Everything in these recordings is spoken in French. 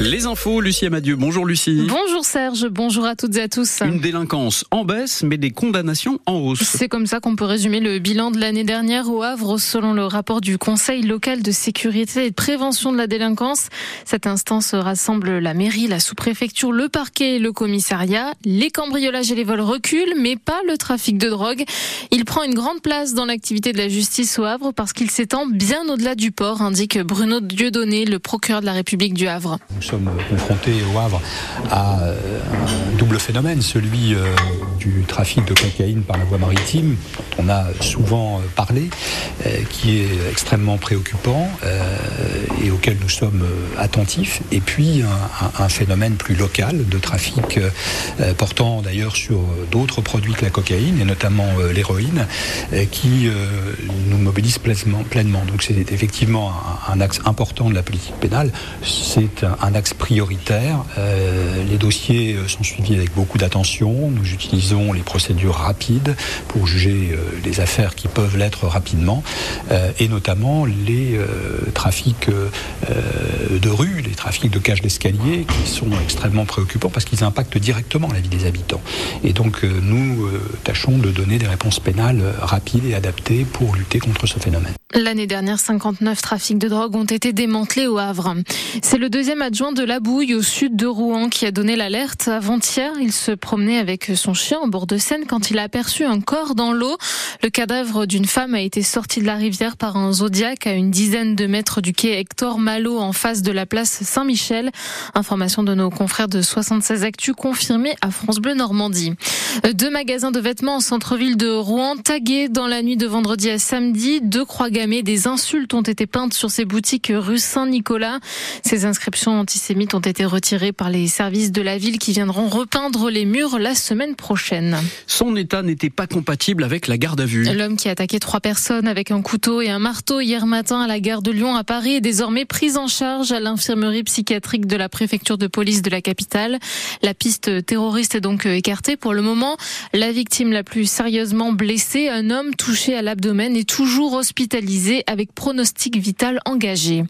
Les infos, Lucie Amadieu. Bonjour Lucie. Bonjour Serge, bonjour à toutes et à tous. Une délinquance en baisse, mais des condamnations en hausse. C'est comme ça qu'on peut résumer le bilan de l'année dernière au Havre, selon le rapport du Conseil local de sécurité et de prévention de la délinquance. Cette instance rassemble la mairie, la sous-préfecture, le parquet et le commissariat. Les cambriolages et les vols reculent, mais pas le trafic de drogue. Il prend une grande place dans l'activité de la justice au Havre parce qu'il s'étend bien au-delà du port, indique Bruno Dieudonné, le procureur de la République du Havre sommes confrontés au Havre à euh, un double phénomène, celui euh, du trafic de cocaïne par la voie maritime, dont on a souvent euh, parlé, qui est extrêmement préoccupant et auquel nous sommes attentifs, et puis un, phénomène plus local de trafic portant d'ailleurs sur d'autres produits que la cocaïne, et notamment l'héroïne, qui nous mobilise pleinement. Donc c'est effectivement un, axe important de la politique pénale, c'est un axe prioritaire. Euh, les dossiers sont suivis avec beaucoup d'attention. Nous utilisons les procédures rapides pour juger euh, les affaires qui peuvent l'être rapidement, euh, et notamment les trafics de rue, les trafics de cages d'escalier, qui sont extrêmement préoccupants parce qu'ils impactent directement la vie des habitants. Et donc nous tâchons de donner des réponses pénales rapides et adaptées pour lutter contre ce phénomène. L'année dernière, 59 trafics de drogue ont été démantelés au Havre. C'est le deuxième adjoint de la Bouille, au sud de Rouen, qui a donné l'alerte. Avant-hier, il se promenait avec son chien au bord de Seine quand il a aperçu un corps dans l'eau. Le cadavre d'une femme a été sorti de la rivière par un zodiac à une dizaine de mètres du quai Hector Malo en face de la place Saint-Michel. Information de nos confrères de 76 Actu confirmée à France Bleu Normandie. Deux magasins de vêtements en centre-ville de Rouen tagués dans la nuit de vendredi à samedi. Deux des insultes ont été peintes sur ces boutiques rue Saint-Nicolas. Ces inscriptions antisémites ont été retirées par les services de la ville qui viendront repeindre les murs la semaine prochaine. Son état n'était pas compatible avec la garde à vue. L'homme qui a attaqué trois personnes avec un couteau et un marteau hier matin à la gare de Lyon à Paris est désormais pris en charge à l'infirmerie psychiatrique de la préfecture de police de la capitale. La piste terroriste est donc écartée pour le moment. La victime la plus sérieusement blessée, un homme touché à l'abdomen, est toujours hospitalisé avec pronostic vital engagé.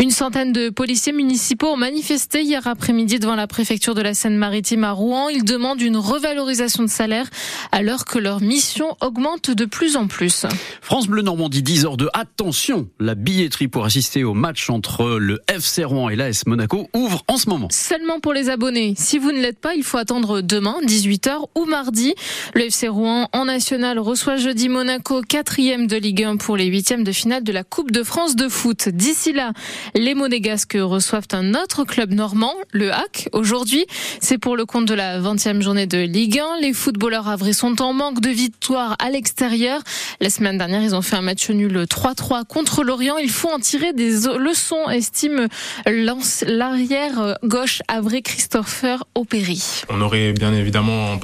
Une centaine de policiers municipaux ont manifesté hier après-midi devant la préfecture de la Seine-Maritime à Rouen. Ils demandent une revalorisation de salaire alors que leur mission augmente de plus en plus. France Bleu Normandie, 10 heures de attention. La billetterie pour assister au match entre le FC Rouen et l'AS Monaco ouvre en ce moment. Seulement pour les abonnés. Si vous ne l'êtes pas, il faut attendre demain, 18h ou mardi. Le FC Rouen en national reçoit jeudi Monaco, quatrième de Ligue 1 pour les huitièmes de finale de la Coupe de France de foot. D'ici là, les Monégasques reçoivent un autre club normand, le HAC. Aujourd'hui, c'est pour le compte de la 20e journée de Ligue 1. Les footballeurs avrais sont en manque de victoire à l'extérieur. La semaine dernière, ils ont fait un match nul 3-3 contre l'Orient. Il faut en tirer des leçons, estime l'arrière gauche Avré Christopher Opéry. On aurait bien évidemment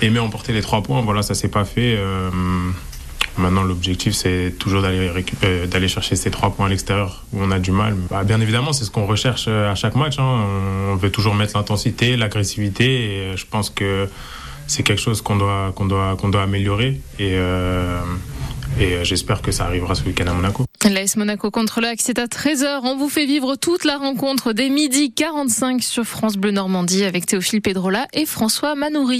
aimé emporter les trois points. Voilà, ça s'est pas fait. Euh, maintenant, l'objectif, c'est toujours d'aller euh, d'aller chercher ces trois points à l'extérieur où on a du mal. Bah, bien évidemment, c'est ce qu'on recherche euh, à chaque match. Hein. On veut toujours mettre l'intensité, l'agressivité. Et je pense que c'est quelque chose qu'on doit doit doit améliorer. Et et j'espère que ça arrivera ce week-end à Monaco. L'AS Monaco contre le c'est à 13h. On vous fait vivre toute la rencontre dès midi 45 sur France Bleu Normandie avec Théophile Pedrola et François Manoury.